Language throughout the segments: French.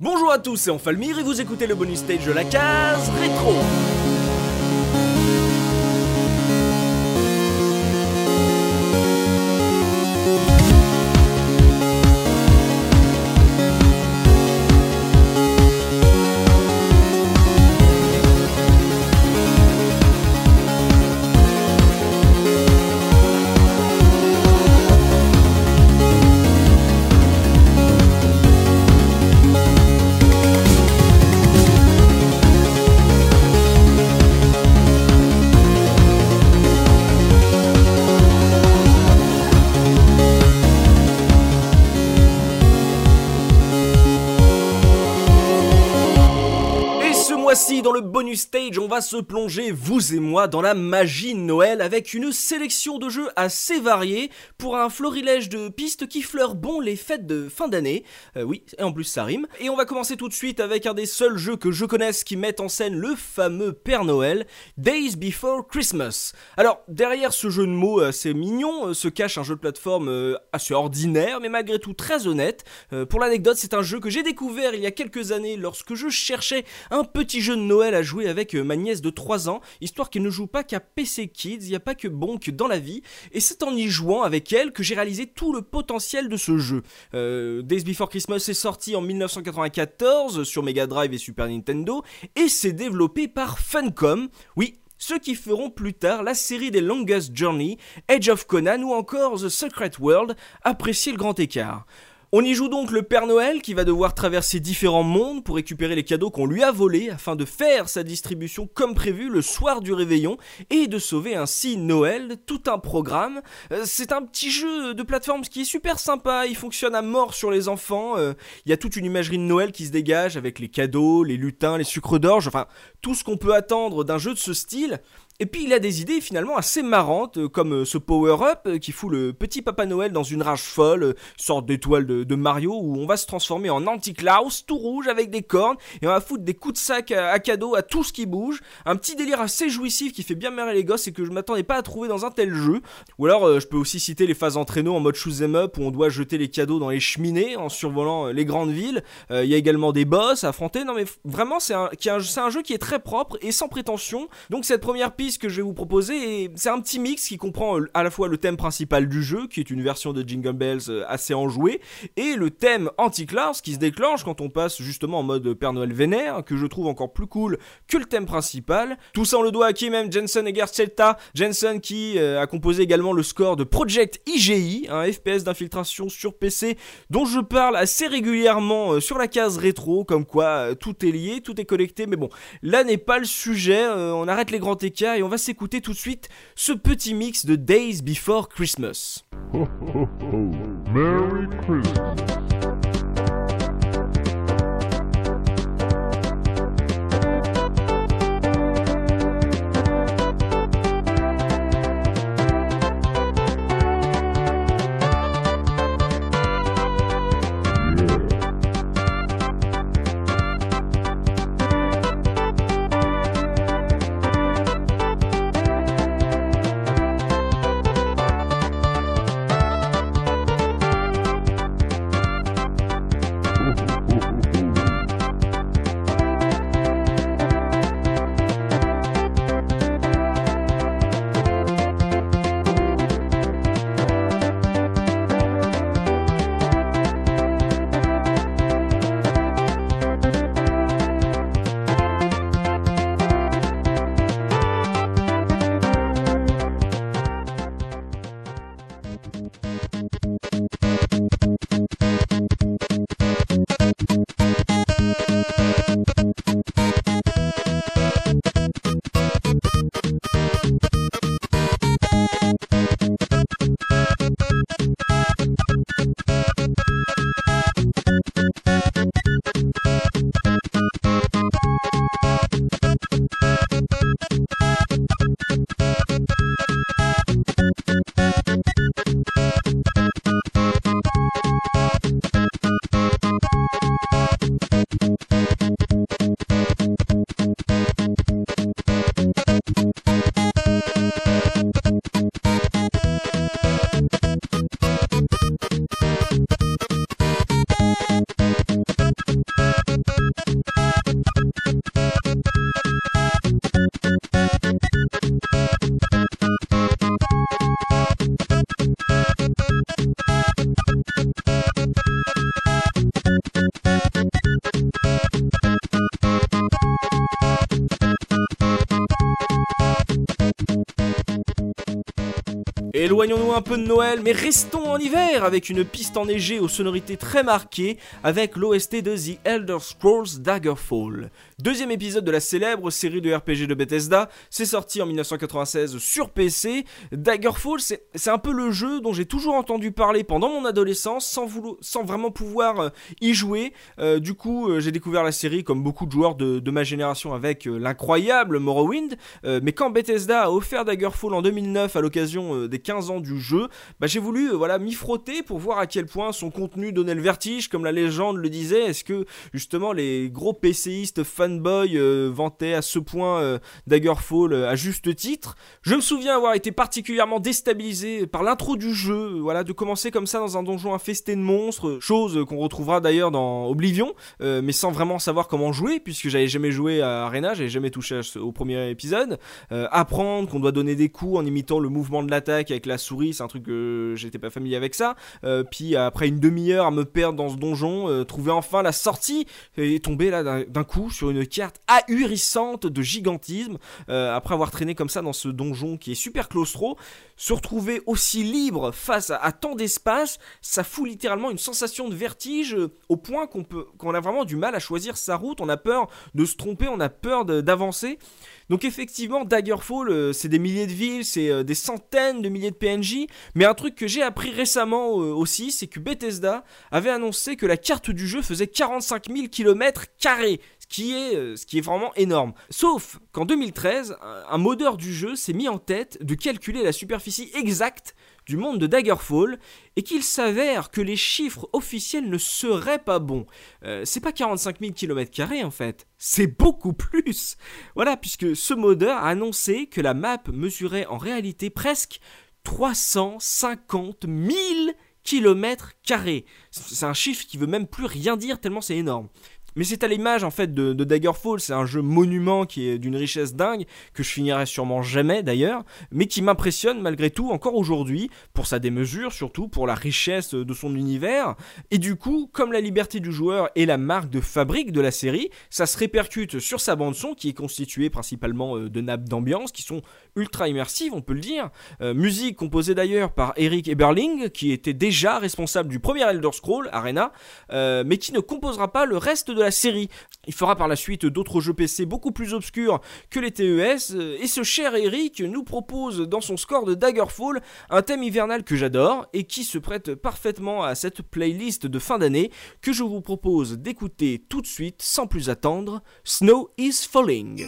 Bonjour à tous, c'est Enfalmir et vous écoutez le bonus stage de la case rétro. Va se plonger, vous et moi, dans la magie de Noël avec une sélection de jeux assez variés pour un florilège de pistes qui fleurent bon les fêtes de fin d'année. Euh, oui, et en plus ça rime. Et on va commencer tout de suite avec un des seuls jeux que je connaisse qui mettent en scène le fameux Père Noël, Days Before Christmas. Alors, derrière ce jeu de mots assez mignon euh, se cache un jeu de plateforme euh, assez ordinaire, mais malgré tout très honnête. pour l'anecdote, c'est un jeu que j'ai découvert il y a quelques années lorsque je cherchais un petit jeu de Noël à jouer avec ma nièce de 3 ans, histoire qu'elle ne joue pas qu'à PC Kids, il n'y a pas que Bonk dans la vie, et c'est en y jouant avec elle que j'ai réalisé tout le potentiel de ce jeu. Euh, Days Before Christmas est sorti en 1994 sur Mega Drive et Super Nintendo, et c'est développé par Funcom, oui, ceux qui feront plus tard la série des Longest Journey, Edge of Conan ou encore The Secret World, appréciez le grand écart. On y joue donc le Père Noël qui va devoir traverser différents mondes pour récupérer les cadeaux qu'on lui a volés afin de faire sa distribution comme prévu le soir du réveillon et de sauver ainsi Noël, tout un programme. Euh, c'est un petit jeu de plateforme qui est super sympa, il fonctionne à mort sur les enfants, euh, il y a toute une imagerie de Noël qui se dégage avec les cadeaux, les lutins, les sucres d'orge, enfin tout ce qu'on peut attendre d'un jeu de ce style. Et puis il a des idées finalement assez marrantes, euh, comme euh, ce power-up euh, qui fout le petit Papa Noël dans une rage folle, sorte d'étoile de, Mario, où on va se transformer en anti-Klaus, tout rouge avec des cornes, et on va foutre des coups de sac à, cadeau à tout ce qui bouge. Un petit délire assez jouissif qui fait bien marrer les gosses et que je m'attendais pas à trouver dans un tel jeu. Ou alors je peux aussi citer les phases en traîneau en mode shoot em up où on doit jeter les cadeaux dans les cheminées en survolant les grandes villes. Il y a également des boss à affronter. Non mais vraiment c'est un, un jeu qui est très propre et sans prétention. Donc cette première piste que je vais vous proposer, c'est un petit mix qui comprend euh, à la fois le thème principal du jeu, qui est une version de Jingle Bells euh, assez enjouée, et le thème anti-class qui se déclenche quand on passe justement en mode Père Noël vénère, que je trouve encore plus cool que le thème principal. Tout ça on le doit à qui même Jensen Egercelta, Jensen qui euh, a composé également le score de Project IGI, un FPS d'infiltration sur PC dont je parle assez régulièrement sur la case rétro, comme quoi tout est lié, tout est connecté, mais bon, là n'est pas le sujet, on arrête les grands écarts et on va s'écouter tout de suite ce petit mix de Days Before Christmas. Merry Christmas. Éloignons-nous un peu de Noël, mais restons en hiver avec une piste enneigée aux sonorités très marquées avec l'OST de The Elder Scrolls Daggerfall. Deuxième épisode de la célèbre série de RPG de Bethesda, c'est sorti en 1996 sur PC. Daggerfall, c'est un peu le jeu dont j'ai toujours entendu parler pendant mon adolescence sans, vraiment pouvoir euh, y jouer. Euh, du coup, euh, j'ai découvert la série comme beaucoup de joueurs de, ma génération avec l'incroyable Morrowind. mais quand Bethesda a offert Daggerfall en 2009 à l'occasion des 15 ans du jeu, bah, j'ai voulu voilà m'y frotter pour voir à quel point son contenu donnait le vertige, comme la légende le disait. Est-ce que justement les gros PCistes fanboy euh, vantait à ce point euh, Daggerfall euh, à juste titre. Je me souviens avoir été particulièrement déstabilisé par l'intro du jeu, voilà, de commencer comme ça dans un donjon infesté de monstres, chose qu'on retrouvera d'ailleurs dans Oblivion, mais sans vraiment savoir comment jouer, puisque j'avais jamais joué à Arena, j'avais jamais touché au premier épisode. apprendre qu'on doit donner des coups en imitant le mouvement de l'attaque avec la souris, c'est un truc que j'étais pas familier avec ça. puis après une demi-heure à me perdre dans ce donjon, trouver enfin la sortie et tomber là d'un coup sur une une carte ahurissante de gigantisme. Euh, après avoir traîné comme ça dans ce donjon qui est super claustro, se retrouver aussi libre face à, tant d'espace, ça fout littéralement une sensation de vertige euh, au point qu'on peut, qu'on a vraiment du mal à choisir sa route. On a peur de se tromper, on a peur d'avancer. Donc effectivement, Daggerfall, euh, c'est des milliers de villes, c'est des centaines de milliers de PNJ, mais un truc que j'ai appris récemment aussi, c'est que Bethesda avait annoncé que la carte du jeu faisait 45 000 km ce qui est, ce qui est vraiment énorme. Sauf qu'en 2013, un modeur du jeu s'est mis en tête de calculer la superficie exacte du monde de Daggerfall et qu'il s'avère que les chiffres officiels ne seraient pas bons. Euh, c'est pas 45 000 km en fait, c'est beaucoup plus. Voilà, puisque ce modeur a annoncé que la map mesurait en réalité presque 350 000 km C'est un chiffre qui veut même plus rien dire tellement c'est énorme. Mais c'est à l'image en fait de, Daggerfall, c'est un jeu monument qui est d'une richesse dingue, que je finirai sûrement jamais d'ailleurs, mais qui m'impressionne malgré tout encore aujourd'hui, pour sa démesure surtout, pour la richesse de son univers, et du coup, comme la liberté du joueur est la marque de fabrique de la série, ça se répercute sur sa bande son qui est constituée principalement euh, de nappes d'ambiance qui sont ultra immersives, on peut le dire, euh, musique composée d'ailleurs par Eric Eberling, qui était déjà responsable du premier Elder Scroll, Arena, euh, mais qui ne composera pas le reste de la série. Il fera par la suite d'autres jeux PC beaucoup plus obscurs que les TES, et ce cher Eric nous propose dans son score de Daggerfall un thème hivernal que j'adore et qui se prête parfaitement à cette playlist de fin d'année que je vous propose d'écouter tout de suite sans plus attendre, Snow is Falling.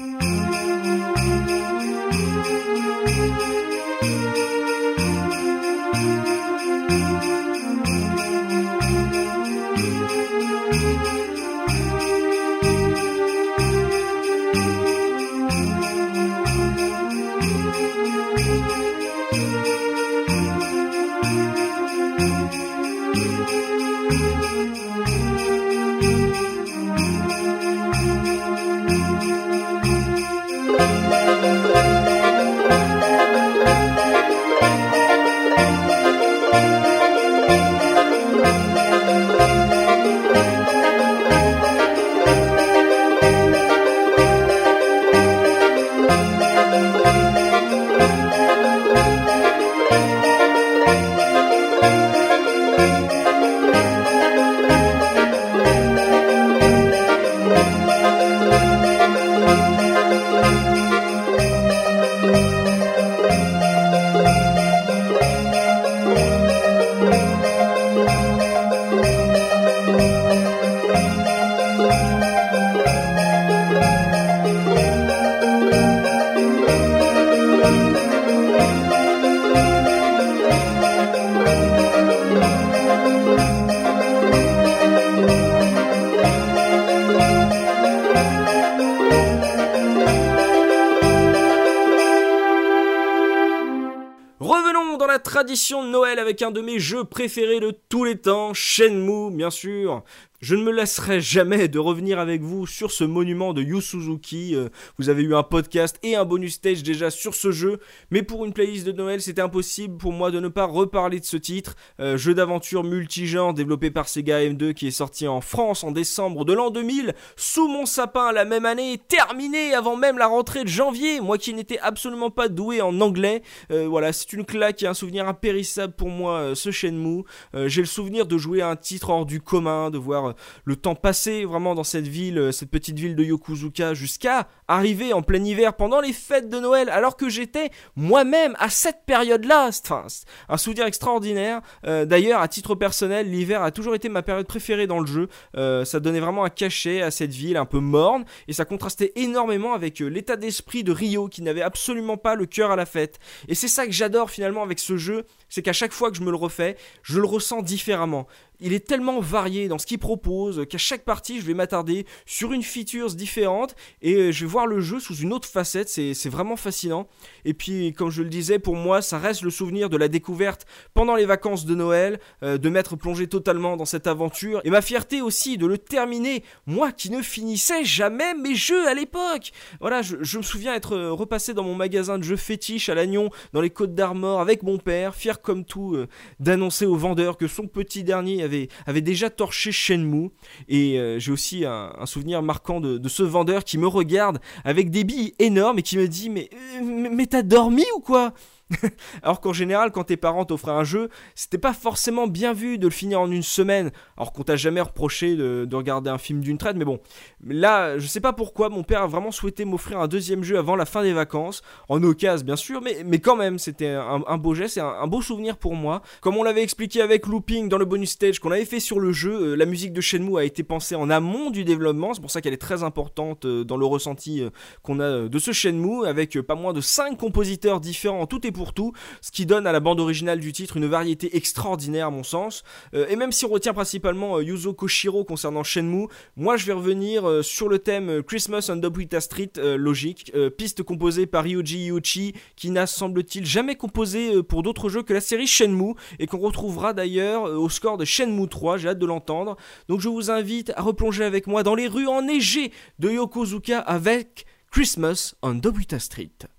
Tradition de Noël avec un de mes jeux préférés de tous les temps, Shenmue, bien sûr. Je ne me lasserai jamais de revenir avec vous sur ce monument de Yu Suzuki. Euh, vous avez eu un podcast et un bonus stage déjà sur ce jeu, mais pour une playlist de Noël, c'était impossible pour moi de ne pas reparler de ce titre. Euh, jeu d'aventure multigenre développé par Sega M2 qui est sorti en France en décembre de l'an 2000, sous mon sapin la même année, terminé avant même la rentrée de janvier. Moi qui n'étais absolument pas doué en anglais, euh, voilà, c'est une claque et un souvenir impérissable pour moi, ce Shenmue. J'ai le souvenir de jouer à un titre hors du commun, de voir le temps passé vraiment dans cette ville, euh, cette petite ville de Yokozuka, jusqu'à arriver en plein hiver pendant les fêtes de Noël, alors que j'étais moi-même à cette période-là. Enfin, un souvenir extraordinaire. Euh, d'ailleurs, à titre personnel, l'hiver a toujours été ma période préférée dans le jeu. Euh, ça donnait vraiment un cachet à cette ville un peu morne, et ça contrastait énormément avec l'état d'esprit de Rio, qui n'avait absolument pas le cœur à la fête. Et c'est ça que j'adore finalement avec ce jeu, c'est qu'à chaque fois que je me le refais, je le ressens différemment il est tellement varié dans ce qu'il propose qu'à chaque partie, je vais m'attarder sur une feature différente et euh, je vais voir le jeu sous une autre facette. C'est vraiment fascinant. Et puis, comme je le disais, pour moi, ça reste le souvenir de la découverte pendant les vacances de Noël, euh, de m'être plongé totalement dans cette aventure et ma fierté aussi de le terminer. Moi qui ne finissais jamais mes jeux à l'époque. Voilà, je, me souviens être euh, repassé dans mon magasin de jeux fétiches à Lannion, dans les Côtes d'Armor, avec mon père, fier comme tout, d'annoncer au vendeur que son petit dernier avait, déjà torché Shenmue. Et euh, j'ai aussi un, souvenir marquant de, ce vendeur qui me regarde avec des billes énormes et qui me dit Mais, mais t'as dormi ou quoi? alors qu'en général, quand tes parents t'offraient un jeu, c'était pas forcément bien vu de le finir en une semaine. Alors qu'on t'a jamais reproché de, regarder un film d'une traite, mais bon. Là, je sais pas pourquoi, mon père a vraiment souhaité m'offrir un deuxième jeu avant la fin des vacances. En occasion, bien sûr, mais, mais quand même, c'était un, beau geste et un, beau souvenir pour moi. Comme on l'avait expliqué avec Looping dans le bonus stage qu'on avait fait sur le jeu, euh, la musique de Shenmue a été pensée en amont du développement. C'est pour ça qu'elle est très importante euh, dans le ressenti euh, qu'on a de ce Shenmue, avec pas moins de 5 compositeurs différents, tout pour tout, ce qui donne à la bande originale du titre une variété extraordinaire à mon sens. Euh, et même si on retient principalement euh, Yuzo Koshiro concernant Shenmue, moi je vais revenir euh, sur le thème Christmas on Dobuita Street, logique, piste composée par Ryuji Yuchi, qui n'a semble-t-il jamais composé pour d'autres jeux que la série Shenmue, et qu'on retrouvera d'ailleurs au score de Shenmue 3, j'ai hâte de l'entendre. Donc je vous invite à replonger avec moi dans les rues enneigées de Yokozuka avec Christmas on Dobuita Street.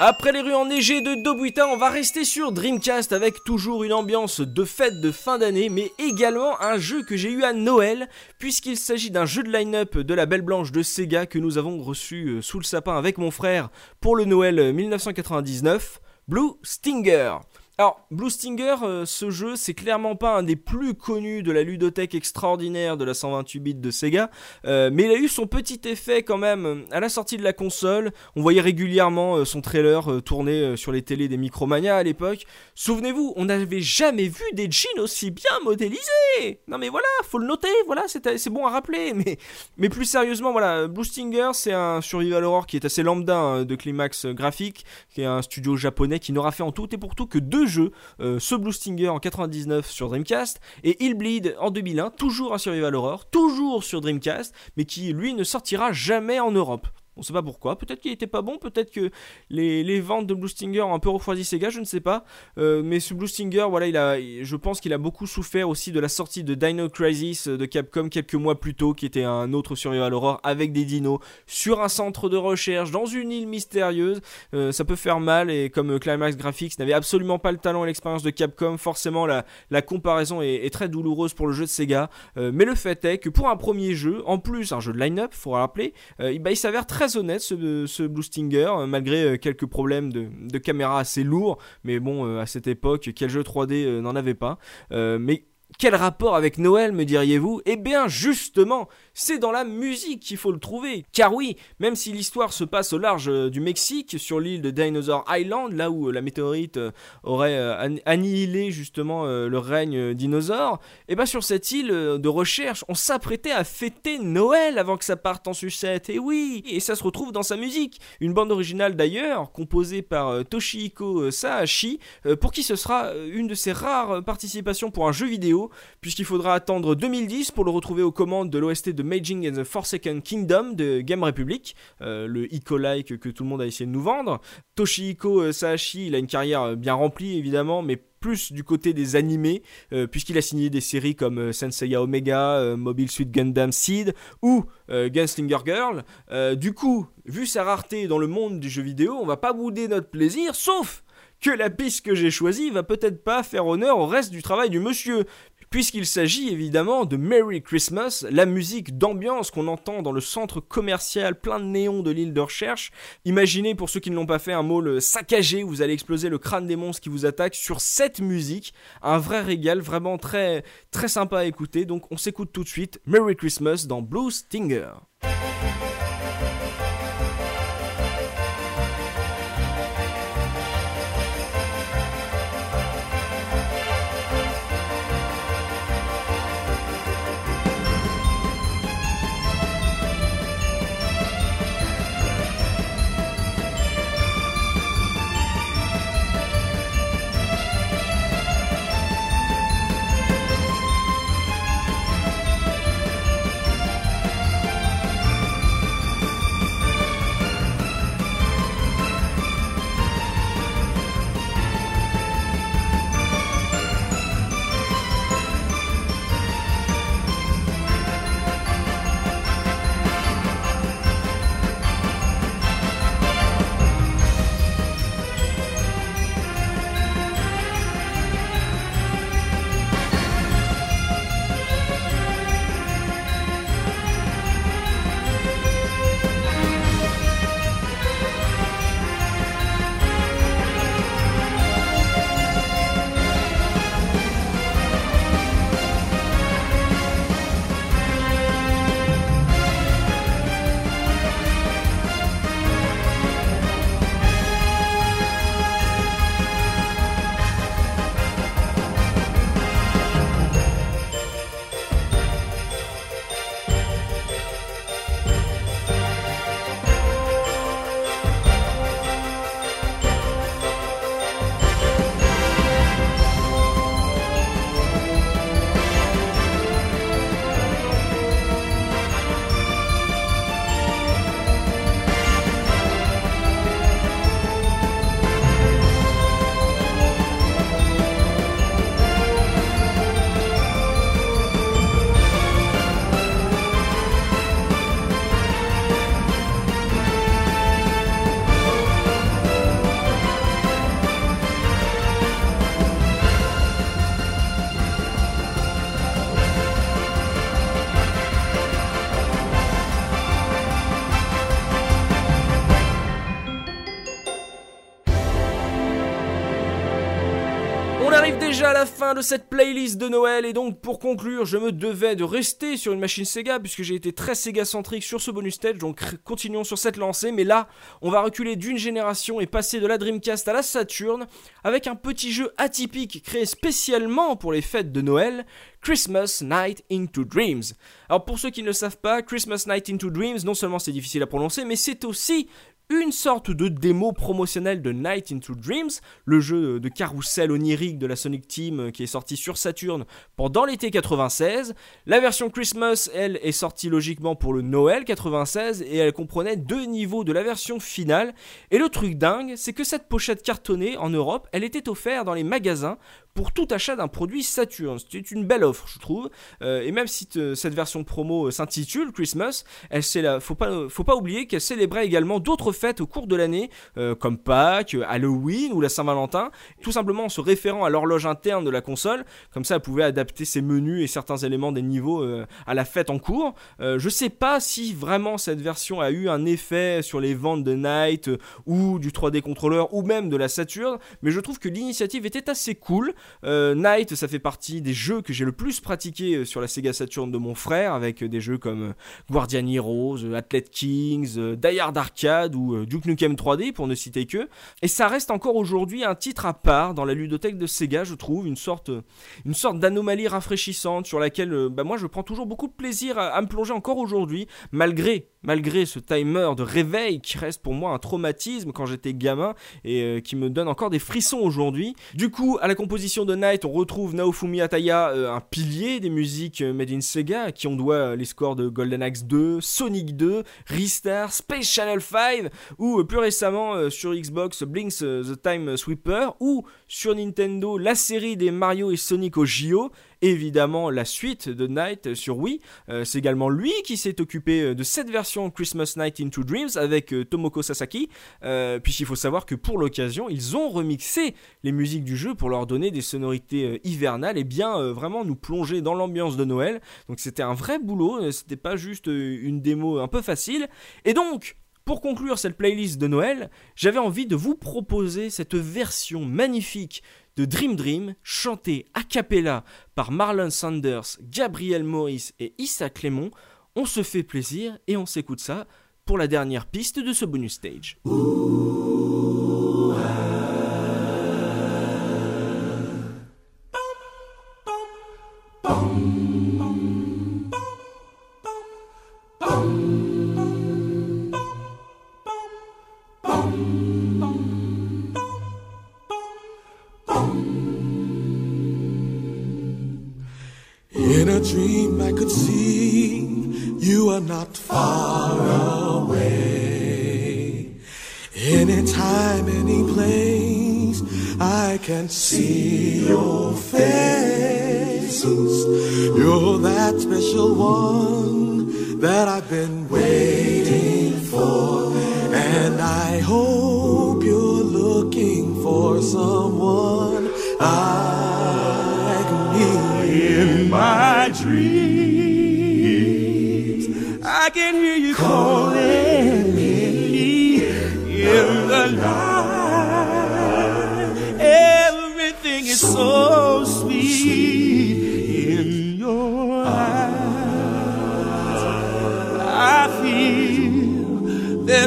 Après les rues enneigées de Dobuita, on va rester sur Dreamcast avec toujours une ambiance de fête de fin d'année, mais également un jeu que j'ai eu à Noël, puisqu'il s'agit d'un jeu de line-up de la Belle Blanche de Sega que nous avons reçu euh, sous le sapin avec mon frère pour le Noël 1999, Blue Stinger. Alors, Blue Stinger, euh, ce jeu, c'est clairement pas un des plus connus de la ludothèque extraordinaire de la 128 bits de Sega, euh, mais il a eu son petit effet quand même euh, à la sortie de la console. On voyait régulièrement son trailer tourner sur les télés des Micromania à l'époque. Souvenez-vous, on n'avait jamais vu des jeans aussi bien modélisés. Non mais voilà, faut le noter, voilà, c'est bon à rappeler. Mais, mais plus sérieusement, voilà, Blue Stinger, c'est un survival horror qui est assez lambda hein, de climax graphique, qui est un studio japonais qui n'aura fait en tout et pour tout que deux jeux, euh, ce Blue Stinger en 99 sur Dreamcast et Bleed en 2001, toujours un survival horror, toujours sur Dreamcast, mais qui lui ne sortira jamais en Europe. On sait pas pourquoi. Peut-être qu'il était pas bon, peut-être que les, ventes de Blue Stinger ont un peu refroidi Sega, je ne sais pas. Euh, mais ce Blue Stinger, voilà, il a, je pense qu'il a beaucoup souffert aussi de la sortie de Dino Crisis de Capcom quelques mois plus tôt, qui était un autre survival horror avec des dinos sur un centre de recherche dans une île mystérieuse. Euh, ça peut faire mal et comme Climax Graphics n'avait absolument pas le talent et l'expérience de Capcom, forcément la, la comparaison est, très douloureuse pour le jeu de Sega. Euh, mais le fait est que pour un premier jeu, en plus un jeu de line-up, faut rappeler, bah, il s'avère très honnête ce, Blue Stinger, euh, malgré euh, quelques problèmes de, caméra assez lourds. Mais bon, euh, à cette époque, quel jeu 3D n'en avait pas Mais quel rapport avec Noël, me diriez-vous? Eh bien, justement, c'est dans la musique qu'il faut le trouver. Car oui, même si l'histoire se passe au large euh, du Mexique, sur l'île de Dinosaur Island, là où euh, la météorite euh, aurait annihilé justement le règne dinosaure, et eh bien sur cette île de recherche, on s'apprêtait à fêter Noël avant que ça parte en sucette. Et oui, et ça se retrouve dans sa musique. Une bande originale d'ailleurs, composée par Toshihiko Sahashi, pour qui ce sera une de ses rares participations pour un jeu vidéo puisqu'il faudra attendre 2010 pour le retrouver aux commandes de l'OST de Maging and the Forsaken Kingdom de Game Republic, euh, le Ico-like que tout le monde a essayé de nous vendre. Toshihiko euh, Sahashi, il a une carrière euh, bien remplie évidemment, mais plus du côté des animés, puisqu'il a signé des séries comme Senseiya Omega, Mobile Suit Gundam Seed ou Gunslinger Girl. du coup, vu sa rareté dans le monde du jeu vidéo, on va pas bouder notre plaisir, sauf que la piste que j'ai choisie va peut-être pas faire honneur au reste du travail du monsieur, puisqu'il s'agit évidemment de Merry Christmas, la musique d'ambiance qu'on entend dans le centre commercial plein de néons de l'île de recherche. Imaginez pour ceux qui ne l'ont pas fait un mot saccagé où vous allez exploser le crâne des monstres qui vous attaquent sur cette musique, un vrai régal, vraiment très très sympa à écouter. Donc on s'écoute tout de suite Merry Christmas dans Blue Stinger. De cette playlist de Noël et donc pour conclure, je me devais de rester sur une machine Sega puisque j'ai été très Sega centrique sur ce bonus stage, donc continuons sur cette lancée. Mais là, on va reculer d'une génération et passer de la Dreamcast à la Saturn avec un petit jeu atypique créé spécialement pour les fêtes de Noël, Christmas Night into Dreams. Alors pour ceux qui ne le savent pas, Christmas Night into Dreams, non seulement c'est difficile à prononcer, mais c'est aussi une sorte de démo promotionnelle de Night into Dreams, le jeu de carrousel onirique de la Sonic Team euh, qui est sorti sur Saturn pendant l'été 96. La version Christmas, elle, est sortie logiquement pour le Noël 96 et elle comprenait deux niveaux de la version finale. Et le truc dingue, c'est que cette pochette cartonnée en Europe, elle était offerte dans les magasins pour tout achat d'un produit Saturn. C'était une belle offre, je trouve. Euh, et même si cette version promo euh, s'intitule Christmas, elle la, faut pas, faut pas oublier qu'elle célébrait également d'autres fêtes au cours de l'année, euh, comme Pâques, Halloween ou la Saint-Valentin, tout simplement en se référant à l'horloge interne de la console. Comme ça, elle pouvait adapter ses menus et certains éléments des niveaux à la fête en cours. je sais pas si vraiment cette version a eu un effet sur les ventes de Night ou du 3D contrôleur ou même de la Saturn, mais je trouve que l'initiative était assez cool. Euh, Night, ça fait partie des jeux que j'ai le plus pratiqué euh, sur la Sega Saturn de mon frère, avec euh, des jeux comme Guardian Heroes, Athlete Kings, Die Arcade ou Duke Nukem 3D, pour ne citer que. Et ça reste encore aujourd'hui un titre à part dans la ludothèque de Sega, je trouve, une sorte, une sorte d'anomalie rafraîchissante sur laquelle bah, moi je prends toujours beaucoup de plaisir à me plonger encore aujourd'hui, malgré malgré ce timer de réveil qui reste pour moi un traumatisme quand j'étais gamin et euh, qui me donne encore des frissons aujourd'hui. Du coup, à la composition de Night, on retrouve Naofumi Ataya, euh, un pilier des musiques euh, made in Sega, à qui on doit les scores de Golden Axe 2, Sonic 2, Ristar, Space Channel 5, ou plus récemment sur Xbox Blinks the Time Sweeper, ou sur Nintendo la série des Mario et Sonic au JO, évidemment la suite de Night sur Wii. Euh, c'est également lui qui s'est occupé euh, de cette version Christmas Night into Dreams avec euh, Tomoko Sasaki, puisqu'il faut savoir que pour l'occasion, ils ont remixé les musiques du jeu pour leur donner des sonorités hivernales et bien vraiment nous plonger dans l'ambiance de Noël. Donc c'était un vrai boulot, c'était pas juste une démo un peu facile. Et donc, pour conclure cette playlist de Noël, j'avais envie de vous proposer cette version magnifique de Dream Dream, chanté a cappella par Marlon Sanders, Gabriel Morris et Issa Clément. On se fait plaisir et on s'écoute ça pour la dernière piste de ce bonus stage. Dream I could see you are not far away. Anytime, any place, I can see your face. You're that special one that I've been waiting for. And I hope you're looking for someone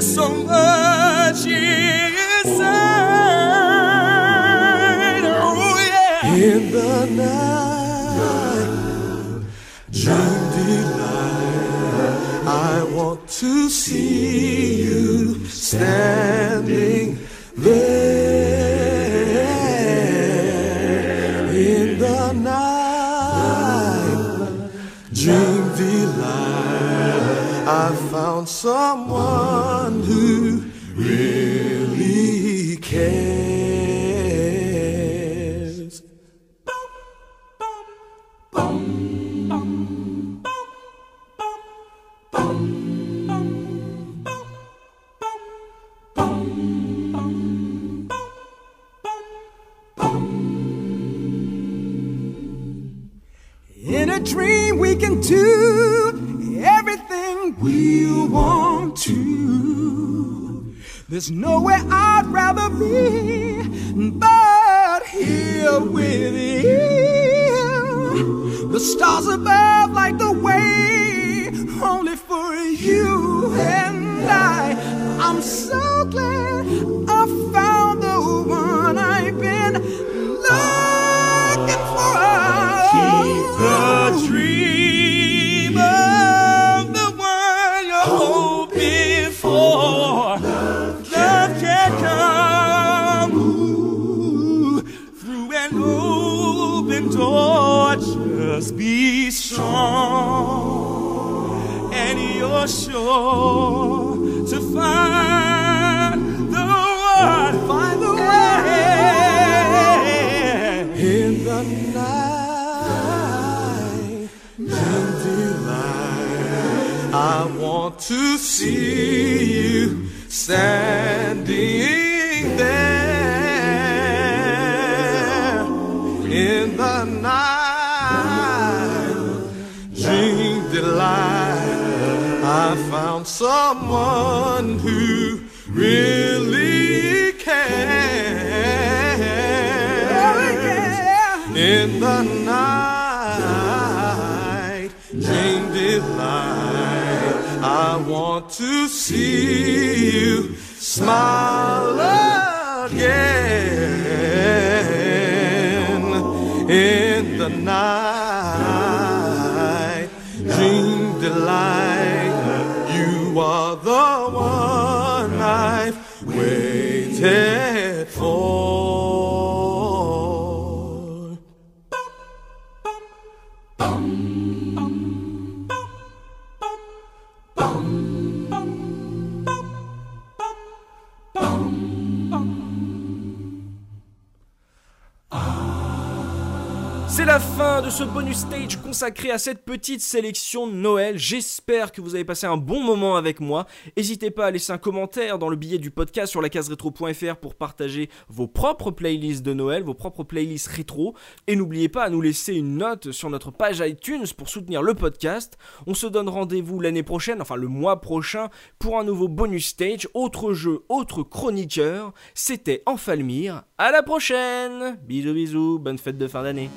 there's so much inside. Oh yeah. In the night. dream delight. I want to see you standing dream we can do everything we want to. There's nowhere I'd rather be but here. with you. The stars above light the way, only for you and I. I'm so glad sure to find the one. Find the Yeah. in the night. and delight. I want to see you standing found someone who really cares in the night, dream delight. I want to see you smile again in the night, dream delight. Consacré à cette petite sélection de Noël. J'espère que vous avez passé un bon moment avec moi. N'hésitez pas à laisser un commentaire dans le billet du podcast sur la case rétro.fr pour partager vos propres playlists de Noël, vos propres playlists rétro. Et n'oubliez pas à nous laisser une note sur notre page iTunes pour soutenir le podcast. On se donne rendez-vous l'année prochaine, enfin le mois prochain, pour un nouveau bonus stage, autre jeu, autre chroniqueur. C'était Enfalmir. À la prochaine Bisous bisous, bonne fête de fin d'année